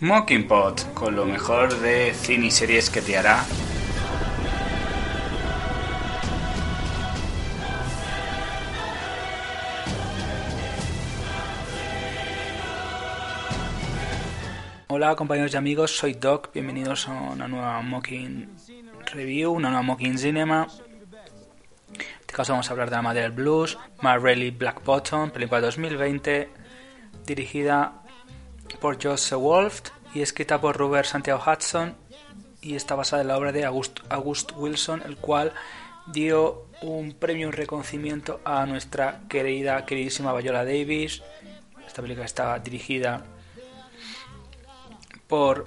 Mockingbot, con lo mejor de cine y series que te hará. Hola compañeros y amigos, soy Doc, bienvenidos a una nueva Mocking Review, una nueva Mocking Cinema. En este caso vamos a hablar de la madre del blues, Ma Black Bottom, película de 2020, dirigida por Joseph Wolf y escrita por Robert Santiago Hudson y está basada en la obra de August, Wilson, el cual dio un premio y reconocimiento a nuestra querida, queridísima Viola Davis. Esta película estaba dirigida por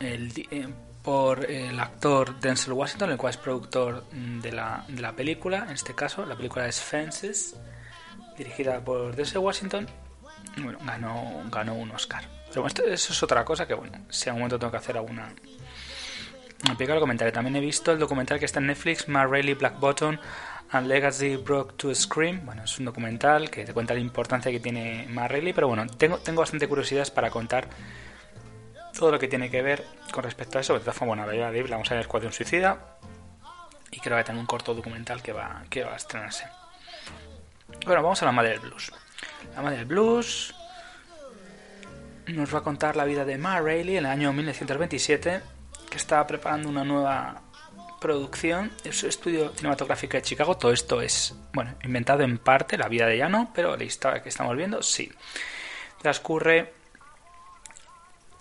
el, eh, por el actor Denzel Washington, el cual es productor de la, de la película. En este caso, la película es Fences, dirigida por Denzel Washington bueno, ganó, ganó un Oscar. Pero bueno, eso es otra cosa que, bueno, si a un momento tengo que hacer alguna. Me pica el comentario. También he visto el documental que está en Netflix, Ma Rainey Black Bottom and Legacy Broke to Scream. Bueno, es un documental que te cuenta la importancia que tiene Ma Rainey, pero bueno, tengo, tengo bastante curiosidades para contar todo lo que tiene que ver con respecto a eso. De todas formas, bueno, la vamos a ver un Suicida. Y creo que tengo un corto documental que va, que va a estrenarse. Bueno, vamos a la madre del blues. Madre del blues nos va a contar la vida de Ma Rainey en el año 1927, que estaba preparando una nueva producción en su estudio cinematográfico de Chicago. Todo esto es, bueno, inventado en parte, la vida de ella no, pero la historia que estamos viendo sí. Transcurre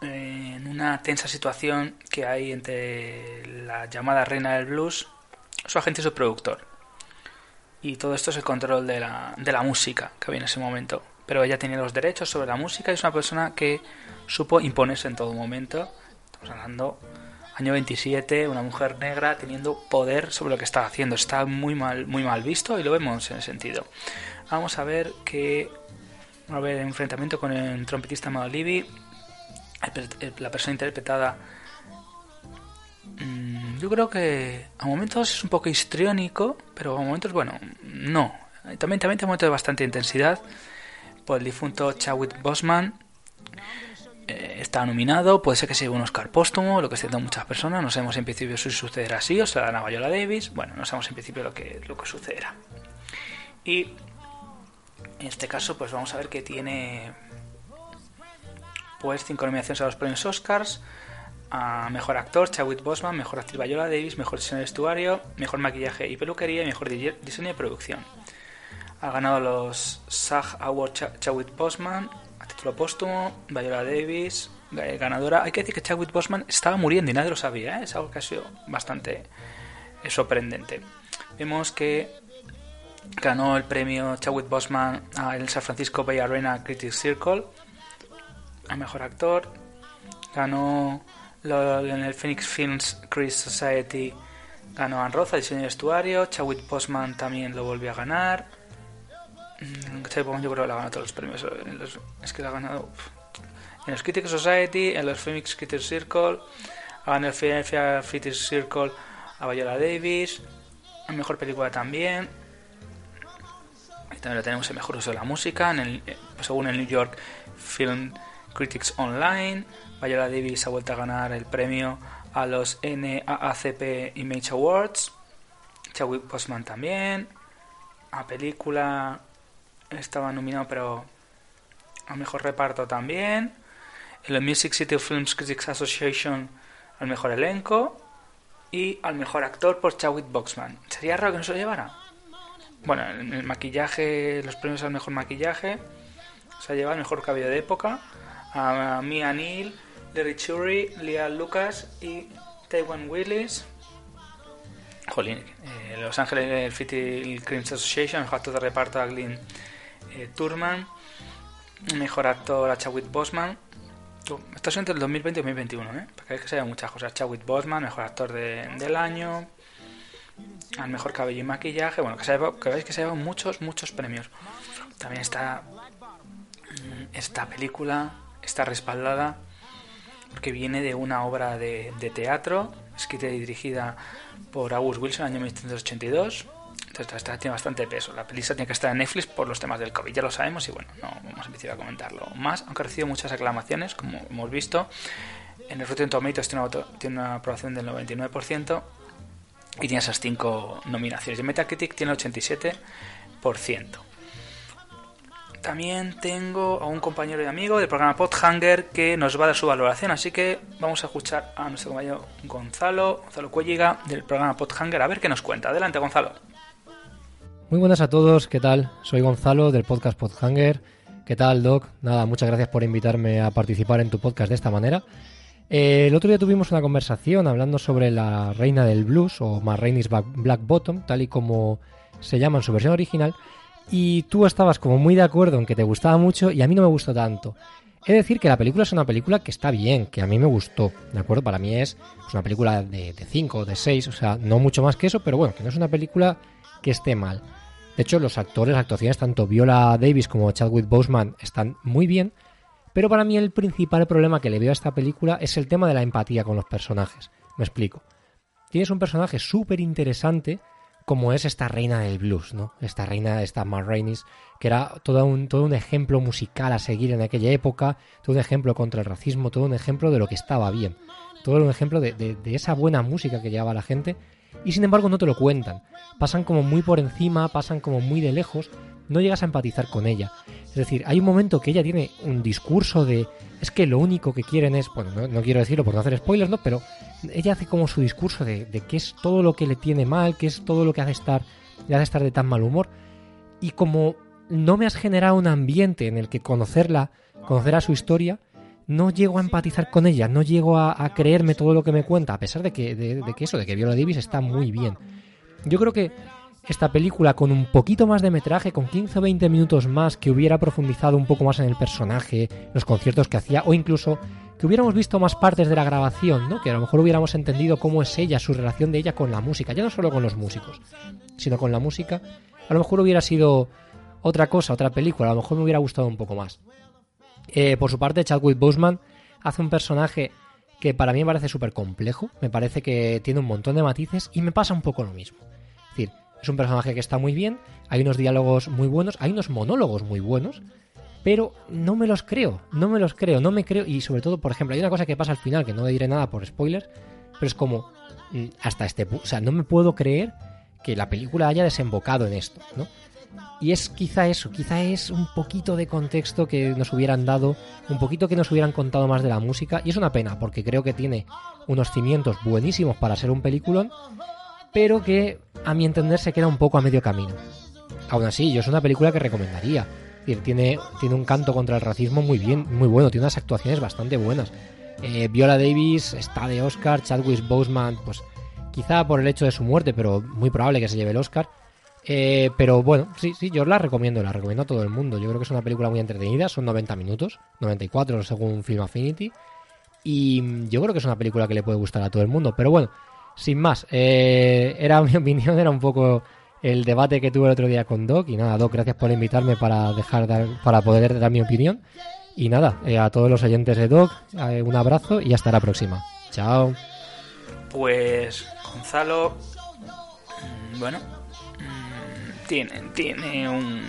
eh, en una tensa situación que hay entre la llamada reina del blues, su agente y su productor y todo esto es el control de la, de la música que había en ese momento. Pero ella tenía los derechos sobre la música y es una persona que supo imponerse en todo momento. Estamos hablando año 27, una mujer negra teniendo poder sobre lo que está haciendo. Está muy mal, muy mal visto y lo vemos en ese sentido. Vamos a ver que va a haber enfrentamiento con el trompetista Madolivi, la persona interpretada yo creo que a momentos es un poco histriónico, pero a momentos, bueno, no. También, también tiene momentos de bastante intensidad. Por el difunto Chadwick Bosman eh, está nominado, puede ser que sea un Oscar póstumo, lo que estén muchas personas. No sabemos en principio si sucederá así o será a Viola Davis. Bueno, no sabemos en principio lo que, lo que sucederá. Y en este caso, pues vamos a ver que tiene pues cinco nominaciones a los premios Oscars a Mejor Actor, Chadwick Bosman, Mejor Actriz Viola Davis, Mejor Diseño de Vestuario, Mejor Maquillaje y Peluquería Mejor Diseño de Producción. Ha ganado los SAG Award Chadwick Bosman a título póstumo, Viola Davis, ganadora. Hay que decir que Chadwick Bosman estaba muriendo y nadie lo sabía, ¿eh? es algo que ha sido bastante eh, sorprendente. Vemos que ganó el premio Chadwick Bosman al San Francisco Bay Arena Critics Circle a Mejor Actor. Ganó en el Phoenix Films Chris Society ganó a Roza, diseño de vestuario. Chadwick Postman también lo volvió a ganar. Mm, Chadwick yo creo que le ha ganado todos los premios. es que le ha ganado en los Critics Society, en los Phoenix Critics Circle, ganado el Philadelphia Critics Circle a Viola Davis. En mejor película también. Y también lo tenemos en mejor uso de la música, en el, eh, según el New York Film Critics Online. Viola Davis ha vuelto a ganar el premio a los NAACP Image Awards. Chadwick Boseman también. A película estaba nominado, pero a mejor reparto también. En la Music City Films Critics Association al mejor elenco. Y al mejor actor por Chadwick Boseman. ¿Sería raro que no se lo llevara? Bueno, en el maquillaje, los premios al mejor maquillaje. Se ha llevado el mejor cabello de época a Mia Neal, Larry Churi, Leah Lucas y Taiwan Willis. Jolín, eh, Los Ángeles City Crimes Association, mejor actor de reparto a Glyn eh, Turman, mejor actor a Chadwick Bosman. Esto es entre el 2020 y 2021, ¿eh? Porque es que se ven muchas cosas. Chadwick Bosman, mejor actor del año, al mejor cabello y maquillaje. Bueno, que, se, que veis que se llevan muchos, muchos premios. También está mm, esta película está respaldada porque viene de una obra de, teatro escrita y dirigida por August Wilson en el año 1982, Entonces esta tiene bastante peso. La película tiene que estar en Netflix por los temas del COVID, ya lo sabemos y bueno, no vamos a empezar a comentarlo más, aunque ha recibido muchas aclamaciones, como hemos visto. En el Rotten Tomatoes tiene una, tiene una aprobación del 99% y tiene esas 5 nominaciones. En Metacritic tiene el 87%. También tengo a un compañero y amigo del programa Podhanger que nos va a dar su valoración, así que vamos a escuchar a nuestro compañero Gonzalo, Gonzalo Cuelliga del programa Podhanger, a ver qué nos cuenta. Adelante, Gonzalo. Muy buenas a todos, ¿qué tal? Soy Gonzalo del podcast Podhanger. ¿Qué tal, Doc? Nada, muchas gracias por invitarme a participar en tu podcast de esta manera. Eh, el otro día tuvimos una conversación hablando sobre la reina del blues o Ma Rainey's Black Bottom, tal y como se llama en su versión original, y tú estabas como muy de acuerdo en que te gustaba mucho y a mí no me gustó tanto. He de decir que la película es una película que está bien, que a mí me gustó, ¿de acuerdo? Para mí es una película de 5, de 6, o sea, no mucho más que eso, pero bueno, que no es una película que esté mal. De hecho, los actores, las actuaciones, tanto Viola Davis como Chadwick Boseman están muy bien, pero para mí el principal problema que le veo a esta película es el tema de la empatía con los personajes. Me explico. Tienes un personaje súper interesante como es esta reina del blues, ¿no? Esta reina, esta Mar que era todo un, todo un ejemplo musical a seguir en aquella época, todo un ejemplo contra el racismo, todo un ejemplo de lo que estaba bien, todo un ejemplo de, de esa buena música que llevaba la gente, y sin embargo no te lo cuentan. Pasan como muy por encima, pasan como muy de lejos, no llegas a empatizar con ella. Es decir, hay un momento que ella tiene un discurso de es que lo único que quieren es, bueno, no, quiero decirlo por no hacer spoilers, ¿no? Pero ella hace como su discurso de, de qué es todo lo que le tiene mal, qué es todo lo que hace estar, le hace estar de tan mal humor. Y como no me has generado un ambiente en el que conocerla, conocer a su historia, no llego a empatizar con ella, no llego a, creerme todo lo que me cuenta, a pesar de que, de, de que eso, de que Viola Davis está muy bien. Yo creo que esta película con un poquito más de metraje, con 15 o 20 minutos más, que hubiera profundizado un poco más en el personaje, los conciertos que hacía, o incluso que hubiéramos visto más partes de la grabación, ¿no? Que a lo mejor hubiéramos entendido cómo es ella, su relación de ella con la música, ya no solo con los músicos, sino con la música, a lo mejor hubiera sido otra cosa, otra película, a lo mejor me hubiera gustado un poco más. Eh, por su parte, Chadwick Boseman hace un personaje que para mí me parece súper complejo, me parece que tiene un montón de matices y me pasa un poco lo mismo. Es decir, es un personaje que está muy bien, hay unos diálogos muy buenos, hay unos monólogos muy buenos, pero no me los creo, no me los creo, no me creo. Y sobre todo, por ejemplo, hay una cosa que pasa al final, que no diré nada por spoilers, pero es como, mm, hasta este punto, o sea, no me puedo creer que la película haya desembocado en esto, ¿no? Y es quizá eso, quizá es un poquito de contexto que nos hubieran dado, un poquito que nos hubieran contado más de la música, y es una pena, porque creo que tiene unos cimientos buenísimos para ser un peliculón, pero que a mi entender se queda un poco a medio camino. Aún así, yo es una película que recomendaría. Tiene, tiene un canto contra el racismo muy bien, muy bueno, tiene unas actuaciones bastante buenas. Eh, Viola Davis está de Oscar, Chadwick Boseman, pues quizá por el hecho de su muerte, pero muy probable que se lleve el Oscar. Eh, pero bueno, sí, sí, yo la recomiendo, la recomiendo a todo el mundo. Yo creo que es una película muy entretenida, son 90 minutos, 94 según Film Affinity. Y yo creo que es una película que le puede gustar a todo el mundo. Pero bueno, sin más, eh, era mi opinión, era un poco el debate que tuve el otro día con Doc. Y nada, Doc, gracias por invitarme para, dejar para poder dar mi opinión. Y nada, eh, a todos los oyentes de Doc, eh, un abrazo y hasta la próxima. Chao. Pues Gonzalo, mm, bueno, tiene, tiene un,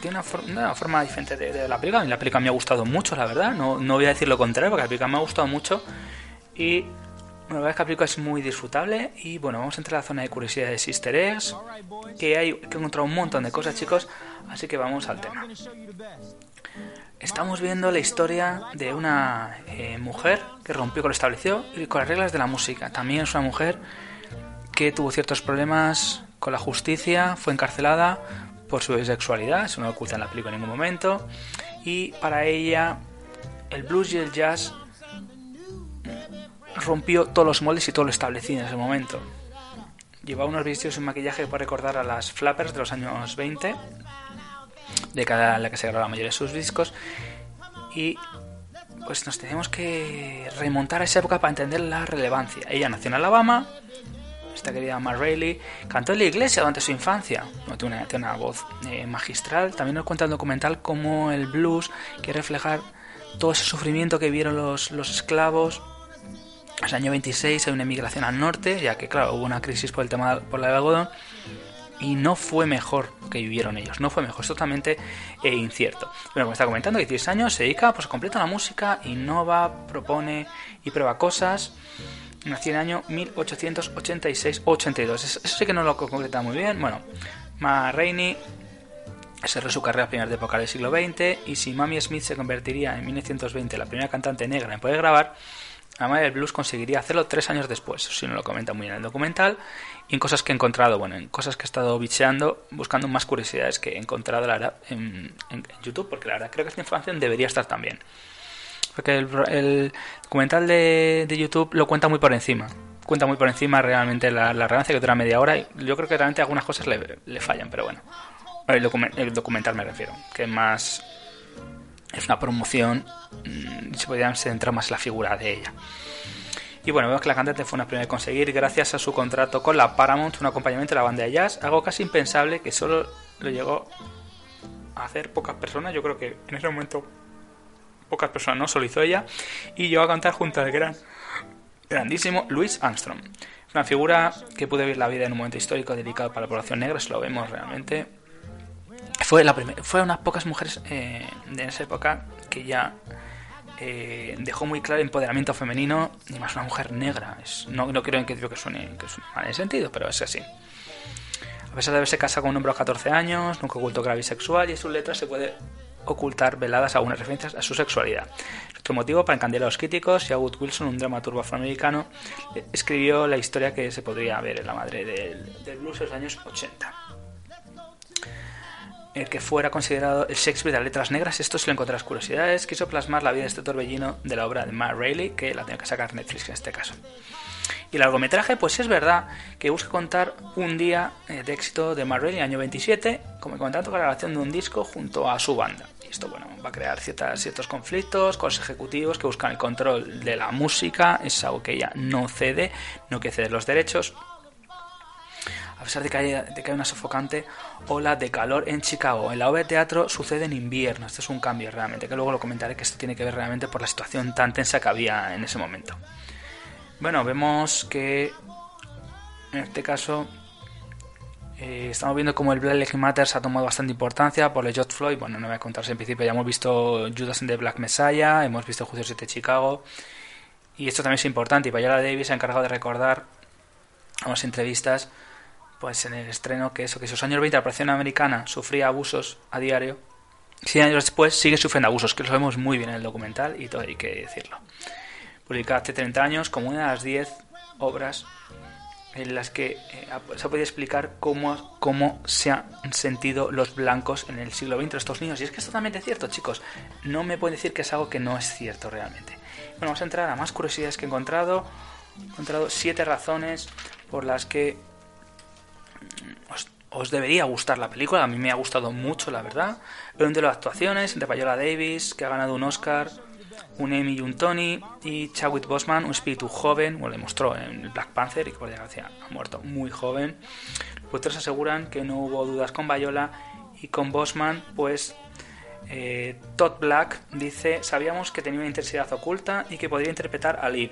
tiene una, forma diferente de, la película. La película me ha gustado mucho, la verdad. No, no voy a decir lo contrario, porque la película me ha gustado mucho. Y bueno, la verdad es que la película es muy disfrutable y bueno, vamos a entrar a la zona de curiosidades Easter eggs, que hay que encontrar un montón de cosas chicos, así que vamos al tema. Estamos viendo la historia de una eh, mujer que rompió con lo establecido y con las reglas de la música. También es una mujer que tuvo ciertos problemas con la justicia, fue encarcelada por su sexualidad, eso no oculta en la película en ningún momento, y para ella el blues y el jazz rompió todos los moldes y todo lo establecido en ese momento. Llevaba unos vestidos y un maquillaje para recordar a las flappers de los años 20, de cada la que se grababa la mayoría de sus discos, y pues nos tenemos que remontar a esa época para entender la relevancia. Ella nació en Alabama, esta querida Rayleigh, cantó en la iglesia durante su infancia, una, tiene una voz eh, magistral. También nos cuenta el documental cómo el blues quiere reflejar todo ese sufrimiento que vieron los, los esclavos en el año 26 hay una emigración al norte, ya que claro, hubo una crisis por el tema por el algodón y no fue mejor que vivieron ellos, no fue mejor, es totalmente eh, incierto. Bueno, como está comentando, 16 años, se dedica pues, completa la música, innova, propone y prueba cosas. Nació en el año 1886-82. Eso, sí que no lo concreta muy bien. Bueno, Ma Rainey cerró su carrera a de época del siglo XX y si Mamie Smith se convertiría en 1920 la primera cantante negra en poder grabar, la madre del blues conseguiría hacerlo tres años después, si no lo comenta muy en el documental, y en cosas que he encontrado, bueno, en cosas que he estado bicheando, buscando más curiosidades que he encontrado la verdad, en, YouTube, porque la verdad creo que esta información debería estar también. Porque el, documental de, YouTube lo cuenta muy por encima. Cuenta muy por encima realmente la, relevancia que dura media hora y yo creo que realmente algunas cosas le, le fallan, pero bueno. El, documental me refiero, que más es una promoción, mm, se podrían centrar más en la figura de ella. Y bueno, vemos que la cantante fue una primera de conseguir gracias a su contrato con la Paramount, un acompañamiento de la banda de jazz, algo casi impensable que solo lo llegó a hacer pocas personas. Yo creo que en ese momento pocas personas no, solo hizo ella. Y llegó a cantar junto al gran, grandísimo Louis Armstrong. Una figura que pudo vivir la vida en un momento histórico dedicado para la población negra, eso lo vemos realmente fue, la fue unas pocas mujeres eh, de esa época que ya eh, dejó muy claro el empoderamiento femenino y más una mujer negra. no, no quiero que, que suene, que suene mal en sentido, pero es así. A pesar de haberse casado con un hombre de 14 años, nunca ocultó que era bisexual y en sus letras se puede ocultar veladas algunas referencias a su sexualidad. Otro motivo para encandilar a los críticos Wood Wilson, un dramaturgo afroamericano, escribió la historia que se podría ver en la madre del, blues en los años 80 el que fuera considerado el Shakespeare de las letras negras, esto se lo encontré las curiosidades, quiso plasmar la vida de este torbellino de la obra de Matt Rayleigh, que la tenía que sacar Netflix en este caso. Y el largometraje, pues es verdad que busca contar un día eh, de éxito de Matt Rayleigh, año 27, como contando con la grabación de un disco junto a su banda. Y esto, bueno, va a crear ciertos conflictos con los ejecutivos que buscan el control de la música, es algo que ella no cede, no quiere ceder los derechos, a pesar de que, hay, que una sofocante ola de calor en Chicago. En la obra teatro sucede en invierno. Esto es un cambio realmente, que luego lo comentaré que esto tiene que ver realmente por la situación tan tensa que había en ese momento. Bueno, vemos que en este caso eh, estamos viendo como el Black Lives Matter ha tomado bastante importancia por el George Floyd. Bueno, no voy a contarse en principio, ya hemos visto Judas and the Black Messiah, hemos visto Juicio 7 de Chicago. Y esto también es importante. Y Viola Davis se ha encargado de recordar a las entrevistas pues en el estreno que eso, que esos años 20 la población americana sufría abusos a diario, 100 años después sigue sufriendo abusos, que lo sabemos muy bien en el documental y todo hay que decirlo. Publicada hace 30 años como una de las 10 obras en las que eh, se ha podido explicar cómo, cómo se han sentido los blancos en el siglo XX estos niños. Y es que es totalmente cierto, chicos. No me pueden decir que es algo que no es cierto realmente. Bueno, vamos a entrar a más curiosidades que he encontrado. He encontrado siete razones por las que os, debería gustar la película, a mí me ha gustado mucho, la verdad. Pero de las actuaciones, de Viola Davis, que ha ganado un Oscar, un Emmy y un Tony, y Chadwick Boseman, un espíritu joven, bueno, le mostró en Black Panther y que por desgracia ha muerto muy joven. Pues todos aseguran que no hubo dudas con Viola y con Bosman, pues eh, Todd Black dice, sabíamos que tenía una intensidad oculta y que podría interpretar a Liv,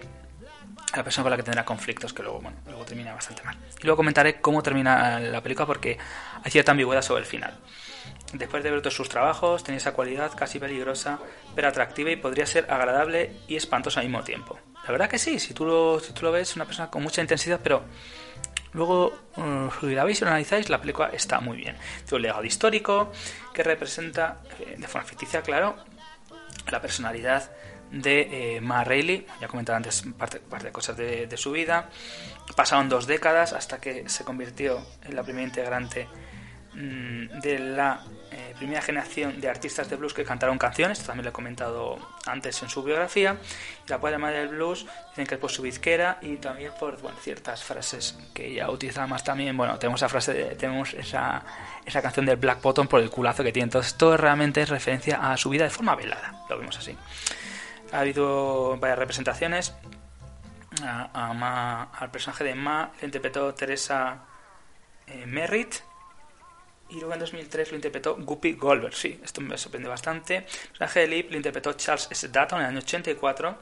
la persona con la que tendrá conflictos, que luego, bueno, luego termina bastante mal. Y luego comentaré cómo termina la película porque hay cierta ambigüedad sobre el final. Después de ver todos sus trabajos, tenía esa cualidad casi peligrosa, pero atractiva y podría ser agradable y espantosa al mismo tiempo. La verdad que sí, si tú lo, si tú lo ves, una persona con mucha intensidad, pero luego, uh, si la veis y lo analizáis, la película está muy bien. Tiene un legado histórico que representa, eh, de forma ficticia, claro, la personalidad de eh, Ma Reilly, ya he comentado antes parte, parte de cosas de, su vida. Pasaron dos décadas hasta que se convirtió en la primera integrante mm, de la eh, primera generación de artistas de blues que cantaron canciones, también lo he comentado antes en su biografía. La poeta madre del blues dicen que es por su bizquera y también por ciertas frases que ella utiliza más también. Bueno, tenemos esa frase, tenemos esa, esa canción del Black Bottom por el culazo que tiene. Entonces, todo realmente es referencia a su vida de forma velada, lo vemos así ha habido varias representaciones. al personaje de Ma le interpretó Teresa eh, Merritt. Y luego en 2003 lo interpretó Guppy Goldberg. Sí, esto me sorprende bastante. El personaje de Lip lo interpretó Charles S. Dutton en el año 84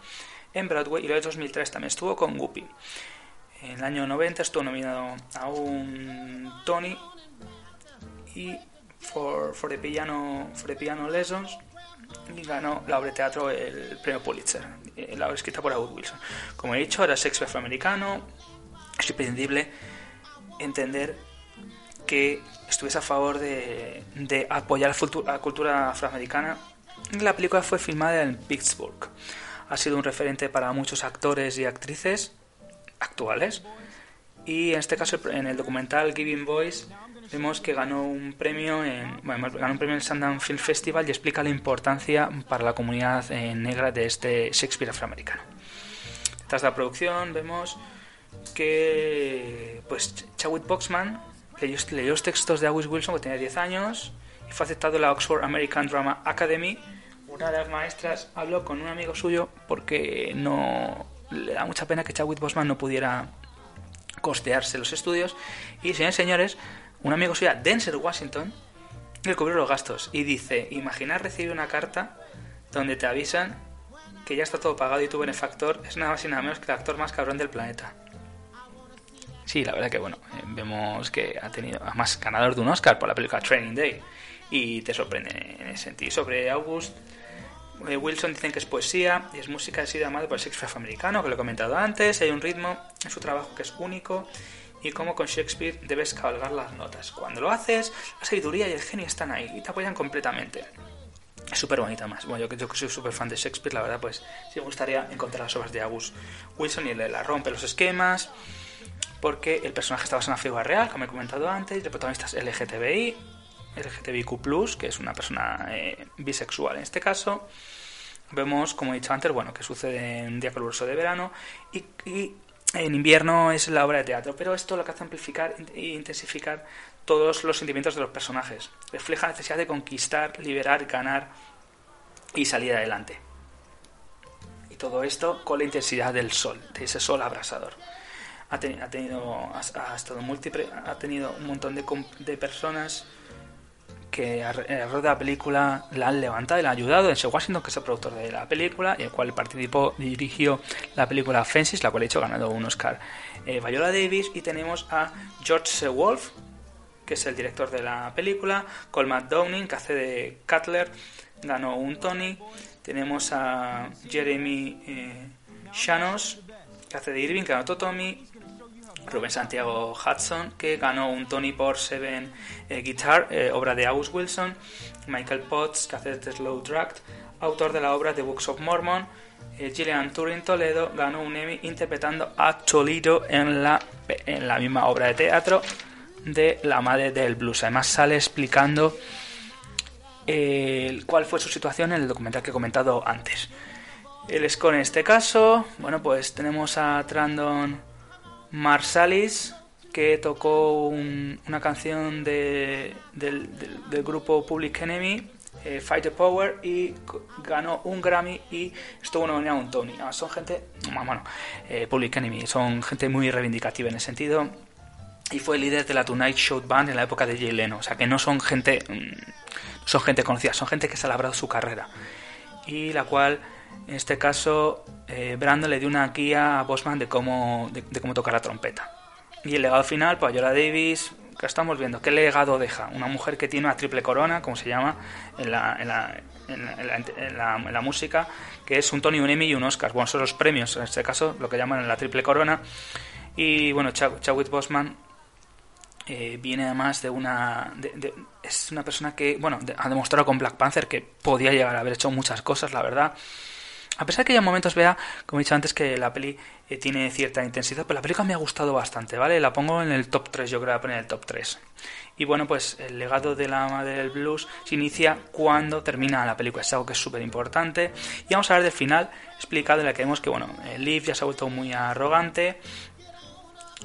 en Broadway. Y luego en 2003 también estuvo con Guppy. En el año 90 estuvo nominado a un Tony y for, for, the piano, for the Piano Lessons y ganó la obra de teatro el premio Pulitzer, eh, la obra escrita por Howard Wilson. Como he dicho, era Shakespeare afroamericano, es imprescindible entender que estuviese a favor de, apoyar la, la cultura afroamericana. La película fue filmada en Pittsburgh. Ha sido un referente para muchos actores y actrices actuales. Y en este caso, en el documental Giving Voice, vemos que ganó un premio en, bueno, ganó un premio en el Sundance Film Festival y explica la importancia para la comunidad eh, negra de este Shakespeare afroamericano. Tras la producción vemos que pues Chadwick Boxman leyó, leyó los textos de August Wilson que tenía 10 años y fue aceptado en la Oxford American Drama Academy. Una de las maestras habló con un amigo suyo porque no le da mucha pena que Chadwick Boseman no pudiera costearse los estudios y señores señores un amigo suyo Denzel Washington le cubrió los gastos y dice imaginar recibir una carta donde te avisan que ya está todo pagado y tu benefactor es nada más y nada menos que el actor más cabrón del planeta Sí, la verdad que bueno, vemos que ha tenido, además, ganador de un Oscar por la película Training Day. Y te sorprende en ese sentido. Sobre August eh, Wilson dicen que es poesía y es música ha sido amado por el Shakespeare afroamericano, que lo he comentado antes. Hay un ritmo en su trabajo que es único y como con Shakespeare debes cabalgar las notas. Cuando lo haces, la sabiduría y el genio están ahí y te apoyan completamente. Es súper bonita más. Bueno, yo, yo que soy súper fan de Shakespeare, la verdad, pues sí me gustaría encontrar las obras de August Wilson y le la rompe los esquemas porque el personaje está basado en una figura real, como he comentado antes, el protagonista es LGTBI, LGTBIQ+, que es una persona eh, bisexual en este caso. Vemos, como he dicho antes, bueno, que sucede en día caluroso de verano y, y, en invierno es la obra de teatro, pero esto lo que hace amplificar e intensificar todos los sentimientos de los personajes. Refleja la necesidad de conquistar, liberar, ganar y salir adelante. Y todo esto con la intensidad del sol, de ese sol abrasador ha, ten, ha tenido ha, estado múltiple, ha tenido un montón de, personas que alrededor de la película la han levantado y la han ayudado. En Washington, que es el productor de la película, y el cual participó, dirigió la película Fences, la cual ha hecho ganado un Oscar. Eh, Viola Davis, y tenemos a George. Wolf, que es el director de la película, Colman Downing, que hace de Cutler, ganó un Tony. Tenemos a Jeremy eh, Shanos, que hace de Irving, que ganó Tommy. Rubén Santiago Hudson, que ganó un Tony por Seven eh, Guitar, eh, obra de August Wilson, Michael Potts, que hace de Slow Dragged, autor de la obra The Books of Mormon, eh, Gillian Turing Toledo ganó un Emmy interpretando a Toledo en la, en la misma obra de teatro de La Madre del Blues. Además sale explicando cuál fue su situación en el documental que he comentado antes. El score en este caso, bueno, pues tenemos a Trandon Marsalis, que tocó un, una canción de, del, grupo Public Enemy, eh, Fight Power, y ganó un Grammy y estuvo nominado un Tony. Ah, son gente, bueno, eh, Public Enemy, son gente muy reivindicativa en ese sentido. Y fue líder de la Tonight Show Band en la época de Jay Leno. O sea que no son gente, mm, son gente conocida, son gente que se ha labrado su carrera. Y la cual en este caso, eh, Brandon le dio una guía a Bosman de cómo, de, cómo tocar la trompeta. Y el legado final, pues Viola Davis, que estamos viendo, ¿qué legado deja? Una mujer que tiene una triple corona, como se llama en la, en la, en la, en la, la música, que es un Tony, un Emmy y un Oscar. Bueno, son los premios, en este caso, lo que llaman la triple corona. Y bueno, Chadwick Bosman eh, viene además de una es una persona que bueno ha demostrado con Black Panther que podía llegar a haber hecho muchas cosas la verdad a pesar de que hay momentos vea como he dicho antes que la peli eh, tiene cierta intensidad pero la película me ha gustado bastante vale la pongo en el top 3 yo creo que la poner en el top 3 y bueno pues el legado de la madre del blues se inicia cuando termina la película. Es algo que es súper importante y vamos a ver del final explicado en la que vemos que bueno Liv ya se ha vuelto muy arrogante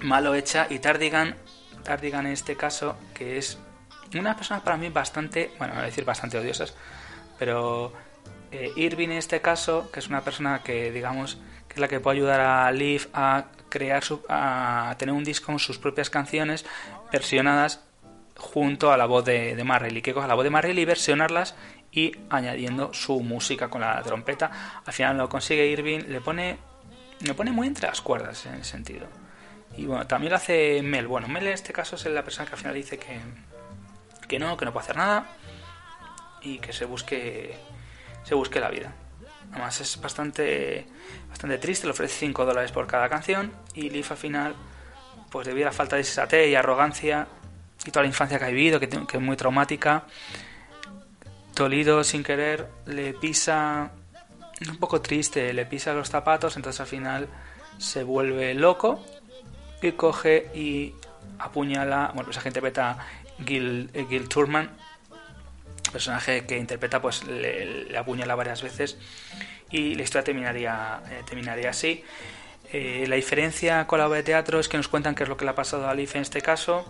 malo hecha y Tardigan Tardigan en este caso, que es una persona para mí bastante, bueno, voy a decir bastante odiosas, pero eh, Irving en este caso, que es una persona que, digamos, que es la que puede ayudar a Liv a crear, su, a tener un disco con sus propias canciones versionadas junto a la voz de, de Marley, que coja la voz de Marley y versionarlas y añadiendo su música con la trompeta. Al final lo consigue Irving, le pone, le pone muy entre las cuerdas en ese sentido. Y bueno, también lo hace Mel. Bueno, Mel en este caso es la persona que al final dice que, que no, que no puede hacer nada y que se busque se busque la vida. Además es bastante bastante triste, le ofrece 5 dólares por cada canción y Leaf al final, pues debido a la falta de sensatez y arrogancia y toda la infancia que ha vivido, que, es muy traumática, Tolido sin querer le pisa un poco triste, le pisa los zapatos, entonces al final se vuelve loco y coge y apuñala, bueno, esa que interpreta Gil, eh, Gil Turman, personaje que interpreta, pues le, apuñala varias veces y la historia terminaría, eh, terminaría así. Eh, la diferencia con la obra de teatro es que nos cuentan qué es lo que le ha pasado a Leaf en este caso.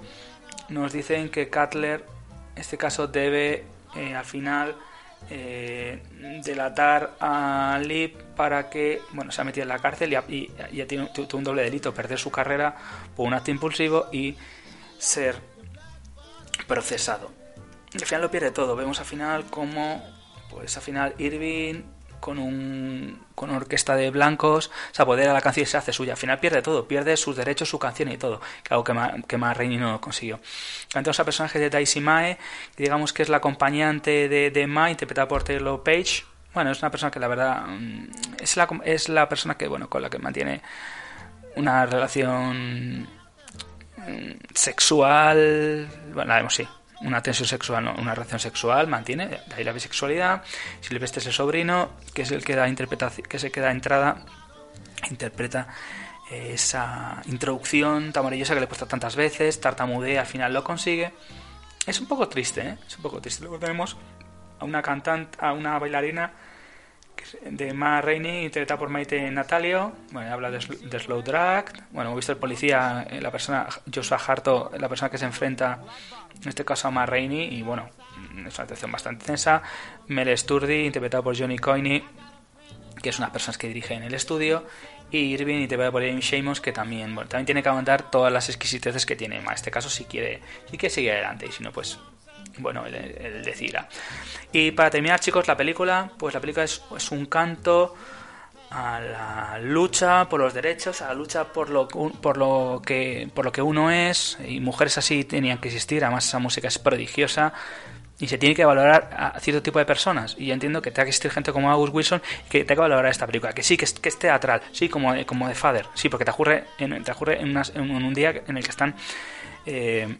Nos dicen que Cutler, en este caso, debe al final eh, delatar a Lip para que, bueno, se ha metido en la cárcel y, ya tiene un doble delito, perder su carrera por un acto impulsivo y ser procesado. Al final lo pierde todo. Vemos al final como, pues al final Irving con un con una orquesta de blancos se apodera la canción y se hace suya. Al final pierde todo, pierde sus derechos, su canción y todo, que algo que más, que más no consiguió. Tenemos a personaje de Daisy Mae, digamos que es la acompañante de, de Mae, interpretada por Taylor Page. Bueno, es una persona que la verdad mm, es la, es la persona que, bueno, con la que mantiene una relación mm, sexual, bueno, la vemos sí, una tensión sexual, no, una relación sexual, mantiene, de ahí la bisexualidad. Silvestre es el sobrino, que es el que da interpretación, que se queda entrada, interpreta eh, esa introducción tan maravillosa que le he puesto tantas veces, tartamudea, al final lo consigue. Es un poco triste, ¿eh? Es un poco triste. Luego tenemos a una cantante, a una bailarina de Ma Rainey, interpretada por Maite Natalio. Bueno, habla de, Slow Drag. Bueno, hemos visto el policía, eh, la persona, Joshua Harto, la persona que se enfrenta, en este caso a Ma Rainey, y bueno, es una atención bastante tensa. Mel Sturdy, interpretado por Johnny Coyne, que es una persona que dirige en el estudio. Y Irving, interpretado por James Shamos, que también, bueno, también tiene que aguantar todas las exquisiteces que tiene Ma. En este caso, si quiere, si quiere seguir adelante, y si no, pues bueno, el, el. Y para terminar, chicos, la película, pues la película es, un canto a la lucha por los derechos, a la lucha por lo, por lo que por lo que uno es y mujeres así tenían que existir. Además esa música es prodigiosa y se tiene que valorar a cierto tipo de personas. Y yo entiendo que tenga que existir gente como August Wilson que tenga que valorar esta película. Que sí, que es, que es teatral, sí, como, como de Father, sí, porque te ocurre en, te ocurre en, en un día en el que están eh,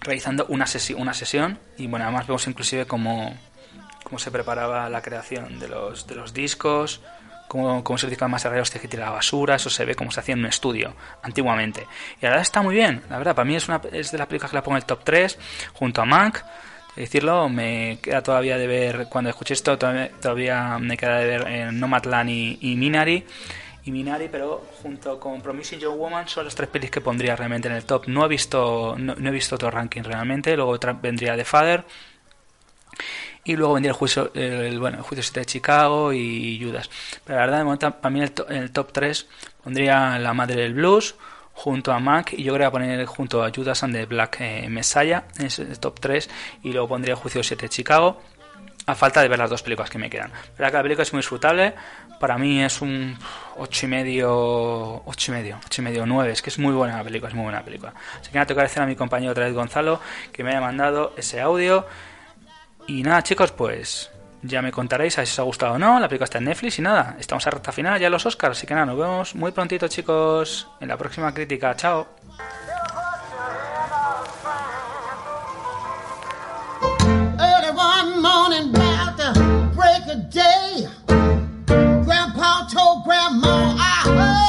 realizando una, una sesión y bueno, además vemos inclusive cómo, cómo se preparaba la creación de los, de los discos, cómo, cómo se utilizaban más arreglos tirar la basura, eso se ve como se hacía en un estudio antiguamente. Y la verdad está muy bien, la verdad, para mí es, una, es de las películas que la pongo en el top 3 junto a Mank. Decirlo, me queda todavía de ver, cuando escuché esto, todavía, me queda de ver en Nomadland y, y Minari y Minari, pero junto con Promising Young Woman son las tres pelis que pondría realmente en el top. No he visto, no, he visto otro ranking realmente. Luego vendría The Father. Y luego vendría el juicio, el, bueno, el juicio de Chicago y Judas. Pero la verdad, de momento, para mí en el, top 3 pondría La Madre del Blues junto a Mac y yo creo que poner junto a Judas and the Black eh, Messiah en el top 3 y luego pondría el juicio 7 de Chicago a falta de ver las dos películas que me quedan. Pero la película es muy disfrutable, para mí es un ocho y medio, ocho y medio, ocho y medio, nueve, es que es muy buena la película, es muy buena la película. Así que nada, tengo que agradecer a mi compañero otra vez Gonzalo que me haya mandado ese audio. Y nada chicos, pues ya me contaréis a si os ha gustado o no, la película está en Netflix y nada, estamos a recta final ya los Oscars, así que nada, nos vemos muy prontito chicos en la próxima crítica, chao. told grandma I heard.